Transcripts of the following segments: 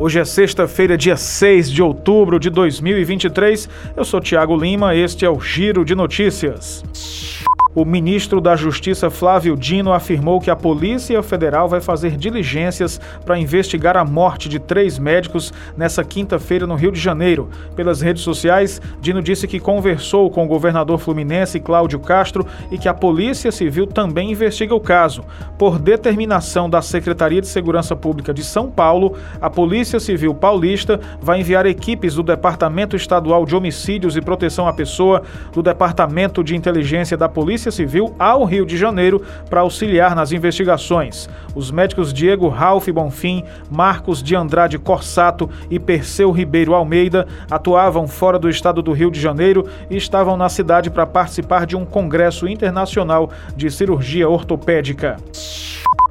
Hoje é sexta-feira, dia 6 de outubro de 2023. Eu sou Tiago Lima, este é o Giro de Notícias. O ministro da Justiça Flávio Dino afirmou que a Polícia Federal vai fazer diligências para investigar a morte de três médicos nessa quinta-feira no Rio de Janeiro. Pelas redes sociais, Dino disse que conversou com o governador fluminense Cláudio Castro e que a Polícia Civil também investiga o caso. Por determinação da Secretaria de Segurança Pública de São Paulo, a Polícia Civil Paulista vai enviar equipes do Departamento Estadual de Homicídios e Proteção à Pessoa, do Departamento de Inteligência da Polícia Polícia Civil ao Rio de Janeiro para auxiliar nas investigações. Os médicos Diego Ralph Bonfim, Marcos de Andrade Corsato e Perseu Ribeiro Almeida atuavam fora do estado do Rio de Janeiro e estavam na cidade para participar de um congresso internacional de cirurgia ortopédica.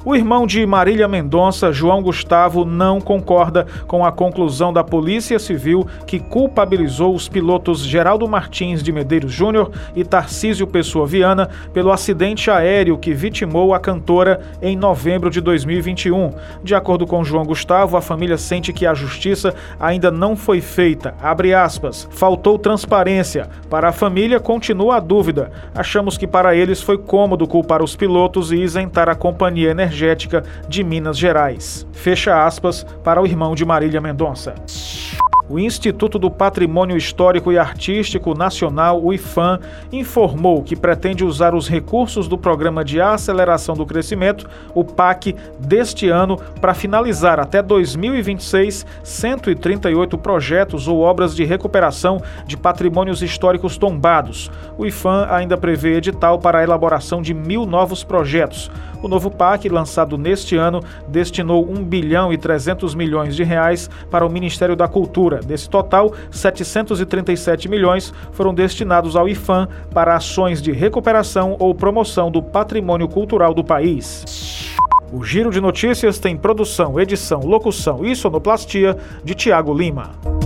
O irmão de Marília Mendonça, João Gustavo, não concorda com a conclusão da Polícia Civil que culpabilizou os pilotos Geraldo Martins de Medeiros Júnior e Tarcísio Pessoa Viana pelo acidente aéreo que vitimou a cantora em novembro de 2021. De acordo com João Gustavo, a família sente que a justiça ainda não foi feita. Abre aspas. Faltou transparência. Para a família, continua a dúvida. Achamos que para eles foi cômodo culpar os pilotos e isentar a companhia energética Energética de Minas Gerais. Fecha aspas para o irmão de Marília Mendonça o Instituto do Patrimônio Histórico e Artístico Nacional, o IFAM, informou que pretende usar os recursos do Programa de Aceleração do Crescimento, o PAC, deste ano para finalizar até 2026 138 projetos ou obras de recuperação de patrimônios históricos tombados. O IFAM ainda prevê edital para a elaboração de mil novos projetos. O novo PAC, lançado neste ano, destinou 1 bilhão e 300 milhões de reais para o Ministério da Cultura Desse total, 737 milhões foram destinados ao IFAM para ações de recuperação ou promoção do patrimônio cultural do país. O Giro de Notícias tem produção, edição, locução e sonoplastia de Tiago Lima.